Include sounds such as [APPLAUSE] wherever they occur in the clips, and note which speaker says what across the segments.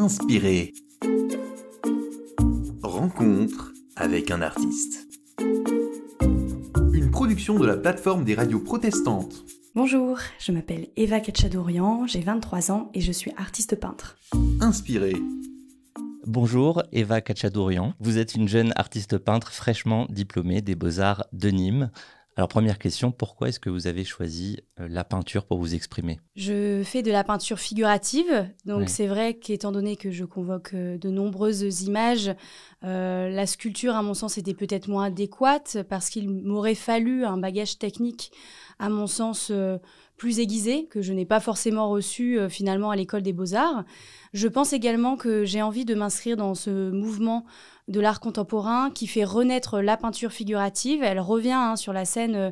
Speaker 1: Inspiré. Rencontre avec un artiste. Une production de la plateforme des radios protestantes.
Speaker 2: Bonjour, je m'appelle Eva Ketchadourian, j'ai 23 ans et je suis artiste peintre.
Speaker 1: Inspiré.
Speaker 3: Bonjour, Eva Kachadourian. Vous êtes une jeune artiste peintre fraîchement diplômée des Beaux-Arts de Nîmes. Alors première question, pourquoi est-ce que vous avez choisi euh, la peinture pour vous exprimer?
Speaker 2: Je fais de la peinture figurative, donc
Speaker 3: Ouais.
Speaker 2: c'est vrai qu'étant donné que je convoque euh, de nombreuses images, euh, la sculpture à mon sens était peut-être moins adéquate parce qu'il m'aurait fallu un bagage technique à mon sens euh, plus aiguisé que je n'ai pas forcément reçu euh, finalement à l'école des beaux-arts. Je pense également que j'ai envie de m'inscrire dans ce mouvement de l'art contemporain qui fait renaître la peinture figurative. Elle revient hein, sur la scène euh,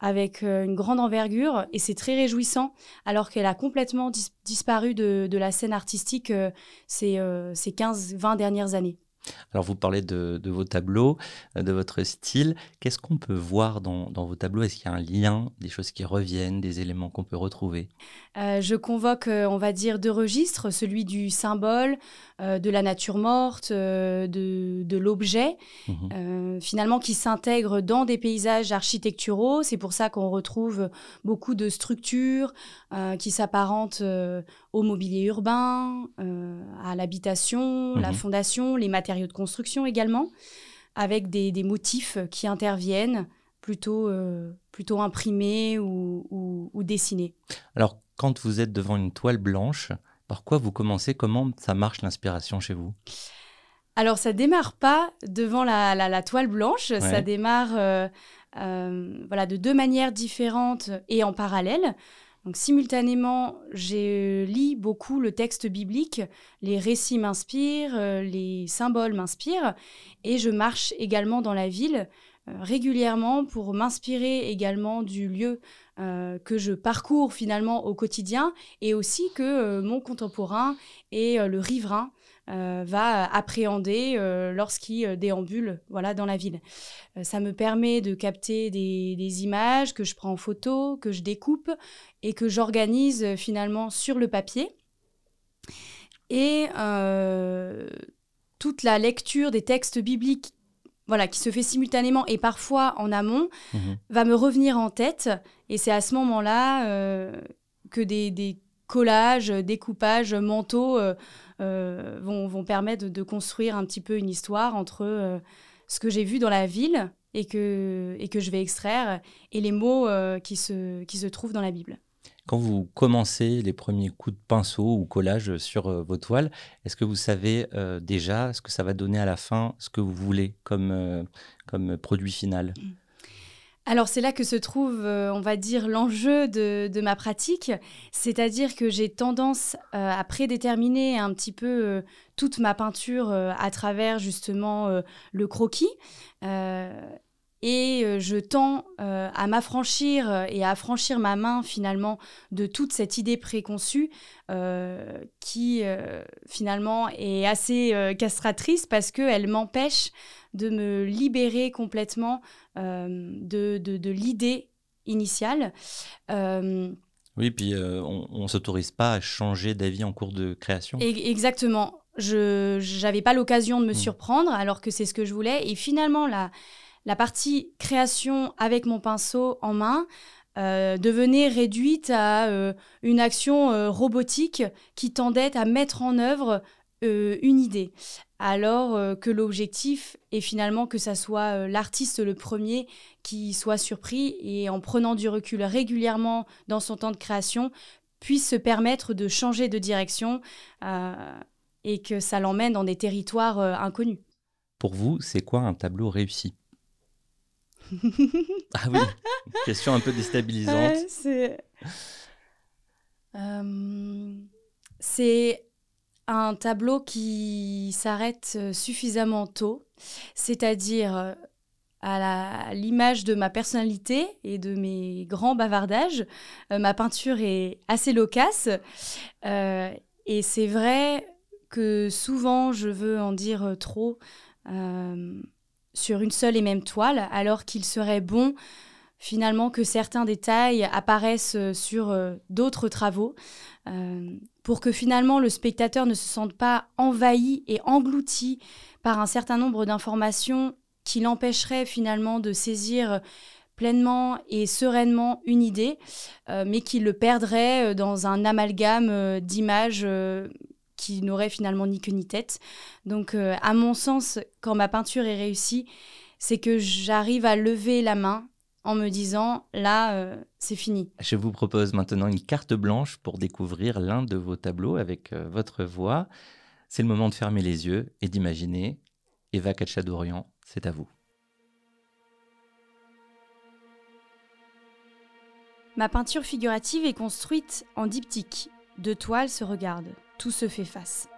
Speaker 2: avec euh, une grande envergure et c'est très réjouissant alors qu'elle a complètement dis- disparu de, de la scène artistique ces, ces 15-20 dernières années.
Speaker 3: Alors vous parlez de, de vos tableaux, euh, de votre style. Qu'est-ce qu'on peut voir dans, dans vos tableaux? Est-ce qu'il y a un lien, des choses qui reviennent, des éléments qu'on peut retrouver?
Speaker 2: Euh, je convoque, euh, on va dire, deux registres, celui du symbole, euh, de la nature morte, euh, de, de l'objet, euh, finalement qui s'intègre dans des paysages architecturaux. C'est pour ça qu'on retrouve beaucoup de structures qui s'apparentent au mobilier urbain, à l'habitation, la
Speaker 3: Mhm.
Speaker 2: fondation, les matériaux de construction également, avec des, des motifs qui interviennent plutôt, euh, plutôt imprimés ou, ou- ou dessinés.
Speaker 3: Alors quand vous êtes devant une toile blanche, par quoi vous commencez? Comment ça marche l'inspiration chez vous?
Speaker 2: Alors, ça démarre pas devant la, la- la toile blanche, ça démarre euh, euh, voilà, de deux manières différentes et en parallèle. Donc, simultanément, je lis beaucoup le texte biblique, les récits m'inspirent, euh, les symboles m'inspirent, et je marche également dans la ville euh, régulièrement pour m'inspirer également du lieu euh, que je parcours finalement au quotidien, et aussi que euh, mon contemporain et euh, le riverain euh, va appréhender euh, lorsqu'il euh, déambule voilà, dans la ville. Euh, ça me permet de capter des, des images que je prends en photo, que je découpe et que j'organise euh, finalement sur le papier. Et euh, toute la lecture des textes bibliques voilà, qui se fait simultanément et parfois en amont,
Speaker 3: Mhm.
Speaker 2: va me revenir en tête. Et c'est à ce moment-là euh, que des, des collages, découpages mentaux euh, euh, vont, vont permettre de, de construire un petit peu une histoire entre euh, ce que j'ai vu dans la ville et que, et que je vais extraire et les mots euh, qui, se, qui se trouvent dans la Bible.
Speaker 3: Quand vous commencez les premiers coups de pinceau ou collage sur euh, vos toiles, est-ce que vous savez euh, déjà ce que ça va donner à la fin, ce que vous voulez comme, euh, comme produit final?
Speaker 2: Alors c'est là que se trouve, euh, on va dire, l'enjeu de, ma pratique, c'est-à-dire que j'ai tendance euh, à prédéterminer un petit peu euh, toute ma peinture à travers justement le croquis. Et je tends à m'affranchir et à franchir ma main finalement de toute cette idée préconçue qui finalement est assez castratrice parce qu'elle m'empêche de me libérer complètement euh, de, de, de l'idée initiale. Euh,
Speaker 3: Oui, puis euh, on ne s'autorise pas à changer d'avis en cours de création.
Speaker 2: et- exactement. Je n'avais pas l'occasion de me
Speaker 3: Mm.
Speaker 2: surprendre alors que c'est ce que je voulais. Et finalement, la, la partie création avec mon pinceau en main euh, devenait réduite à euh, une action euh, robotique qui tendait à mettre en œuvre euh, une idée. Alors euh, que l'objectif est finalement que ça soit euh, l'artiste le premier qui soit surpris et en prenant du recul régulièrement dans son temps de création puisse se permettre de changer de direction et que ça l'emmène dans des territoires inconnus.
Speaker 3: Pour vous, c'est quoi un tableau réussi? [LAUGHS] Ah oui, question un peu déstabilisante.
Speaker 2: Ouais, c'est c'est tableau qui s'arrête euh, suffisamment tôt, c'est-à-dire euh, à l'image de ma personnalité et de mes grands bavardages. Euh, ma peinture est assez loquace et c'est vrai que souvent je veux en dire trop sur une seule et même toile, alors qu'il serait bon finalement que certains détails apparaissent sur d'autres travaux, pour que finalement le spectateur ne se sente pas envahi et englouti par un certain nombre d'informations qui l'empêcheraient finalement de saisir pleinement et sereinement une idée, mais qui le perdrait dans un amalgame d'images qui n'aurait finalement ni queue ni tête. Donc, euh, à mon sens, quand ma peinture est réussie, c'est que j'arrive à lever la main en me disant là, euh, c'est fini.
Speaker 3: Je vous propose maintenant une carte blanche pour découvrir l'un de vos tableaux avec euh, votre voix. C'est le moment de fermer les yeux et d'imaginer. Eva Kachadorian, c'est à vous.
Speaker 2: Ma peinture figurative est construite en diptyque. Deux toiles se regardent tout se fait face.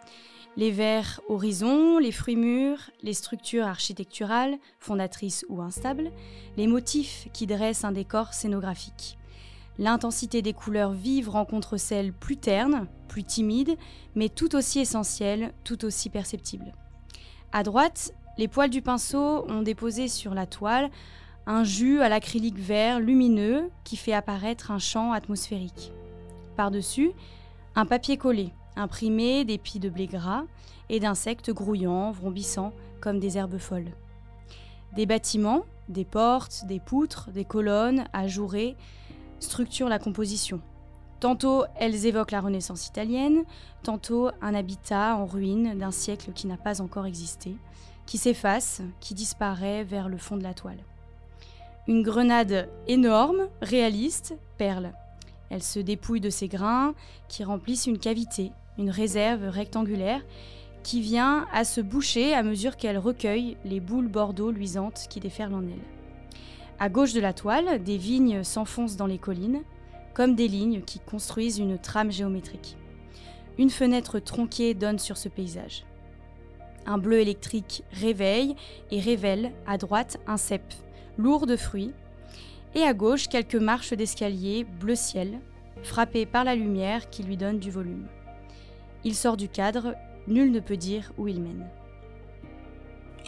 Speaker 2: Les vers horizons, les fruits mûrs, les structures architecturales, fondatrices ou instables, les motifs qui dressent un décor scénographique. L'intensité des couleurs vives rencontre celles plus ternes, plus timides, mais tout aussi essentielles, tout aussi perceptibles. À droite, les poils du pinceau ont déposé sur la toile un jus à l'acrylique vert lumineux qui fait apparaître un champ atmosphérique. Par-dessus, un papier collé, imprimé d'épis de blé gras et d'insectes grouillants, vrombissants comme des herbes folles. Des bâtiments, des portes, des poutres, des colonnes ajourées structurent la composition. Tantôt elles évoquent la Renaissance italienne, tantôt un habitat en ruine d'un siècle qui n'a pas encore existé, qui s'efface, qui disparaît vers le fond de la toile. Une grenade énorme, réaliste, perle. Elle se dépouille de ses grains qui remplissent une cavité une réserve rectangulaire qui vient à se boucher à mesure qu'elle recueille les boules bordeaux luisantes qui déferlent en elle. À gauche de la toile, des vignes s'enfoncent dans les collines, comme des lignes qui construisent une trame géométrique. Une fenêtre tronquée donne sur ce paysage. Un bleu électrique réveille et révèle à droite un cep, lourd de fruits, et à gauche quelques marches d'escalier bleu ciel, frappées par la lumière qui lui donne du volume. Il sort du cadre, nul ne peut dire où il mène.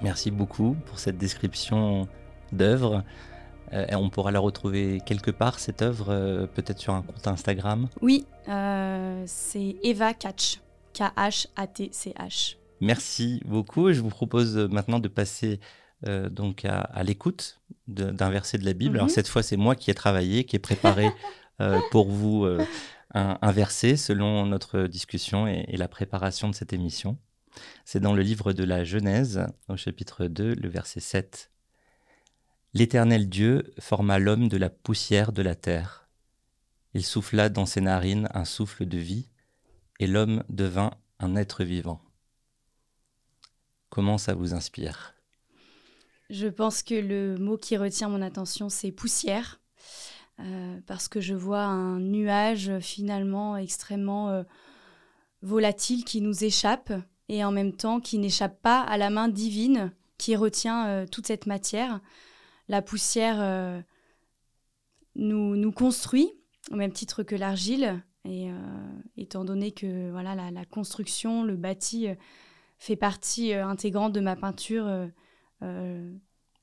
Speaker 3: Merci beaucoup pour cette description d'œuvre. Euh, on pourra la retrouver quelque part, cette œuvre, euh, peut-être sur un compte Instagram
Speaker 2: Oui, euh, c'est Eva Catch, K-H-A-T-C-H.
Speaker 3: Merci beaucoup. Je vous propose maintenant de passer donc à, l'écoute d'un verset de la Bible. Alors mhm. cette fois, c'est moi qui ai travaillé, qui ai préparé [LAUGHS] pour vous un, verset selon notre discussion et, la préparation de cette émission. C'est dans le livre de la Genèse, au chapitre 2, le verset 7. L'Éternel Dieu forma l'homme de la poussière de la terre. Il souffla dans ses narines un souffle de vie, et l'homme devint un être vivant. Comment ça vous inspire?
Speaker 2: Je pense que le mot qui retient mon attention, c'est poussière. Euh, parce que je vois un nuage finalement extrêmement euh, volatile qui nous échappe et en même temps qui n'échappe pas à la main divine qui retient euh, toute cette matière. La poussière nous, construit au même titre que l'argile et étant donné que voilà la construction, le bâti fait partie intégrante de ma peinture.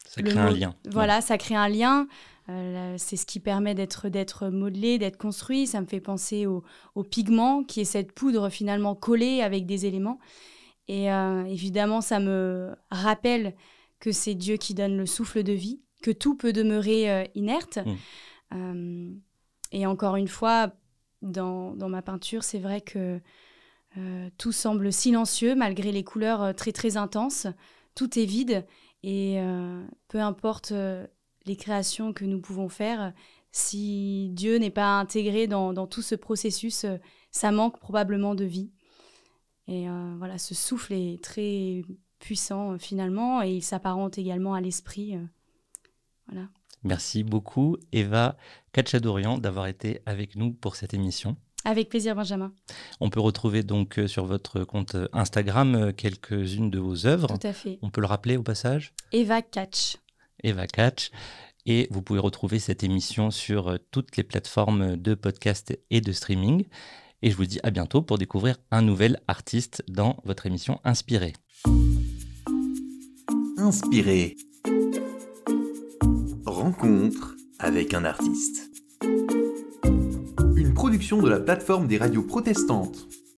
Speaker 3: Ça crée un lien.
Speaker 2: Voilà, ça crée un lien. Euh, c'est ce qui permet d'être d'être modelé, d'être construit. Ça me fait penser au, pigment, qui est cette poudre finalement collée avec des éléments. Et euh, évidemment, ça me rappelle que c'est Dieu qui donne le souffle de vie, que tout peut demeurer euh, inerte. Mmh. et encore une fois, dans, dans ma peinture, c'est vrai que tout semble silencieux malgré les couleurs très très intenses. Tout est vide et peu importe les créations que nous pouvons faire, si Dieu n'est pas intégré dans, tout ce processus, euh, ça manque probablement de vie. Et euh, voilà, ce souffle est très puissant euh, finalement et il s'apparente également à l'esprit. voilà.
Speaker 3: Merci beaucoup Eva Kachadorian d'avoir été avec nous pour cette émission.
Speaker 2: Avec plaisir Benjamin.
Speaker 3: On peut retrouver donc sur votre compte Instagram quelques-unes de vos œuvres.
Speaker 2: Tout à fait.
Speaker 3: On peut le rappeler au passage?
Speaker 2: Eva Catch.
Speaker 3: Eva Catch. Et vous pouvez retrouver cette émission sur euh, toutes les plateformes de podcast et de streaming. Et je vous dis à bientôt pour découvrir un nouvel artiste dans votre émission Inspiré.
Speaker 1: Inspiré. Rencontre avec un artiste. De la plateforme des radios protestantes.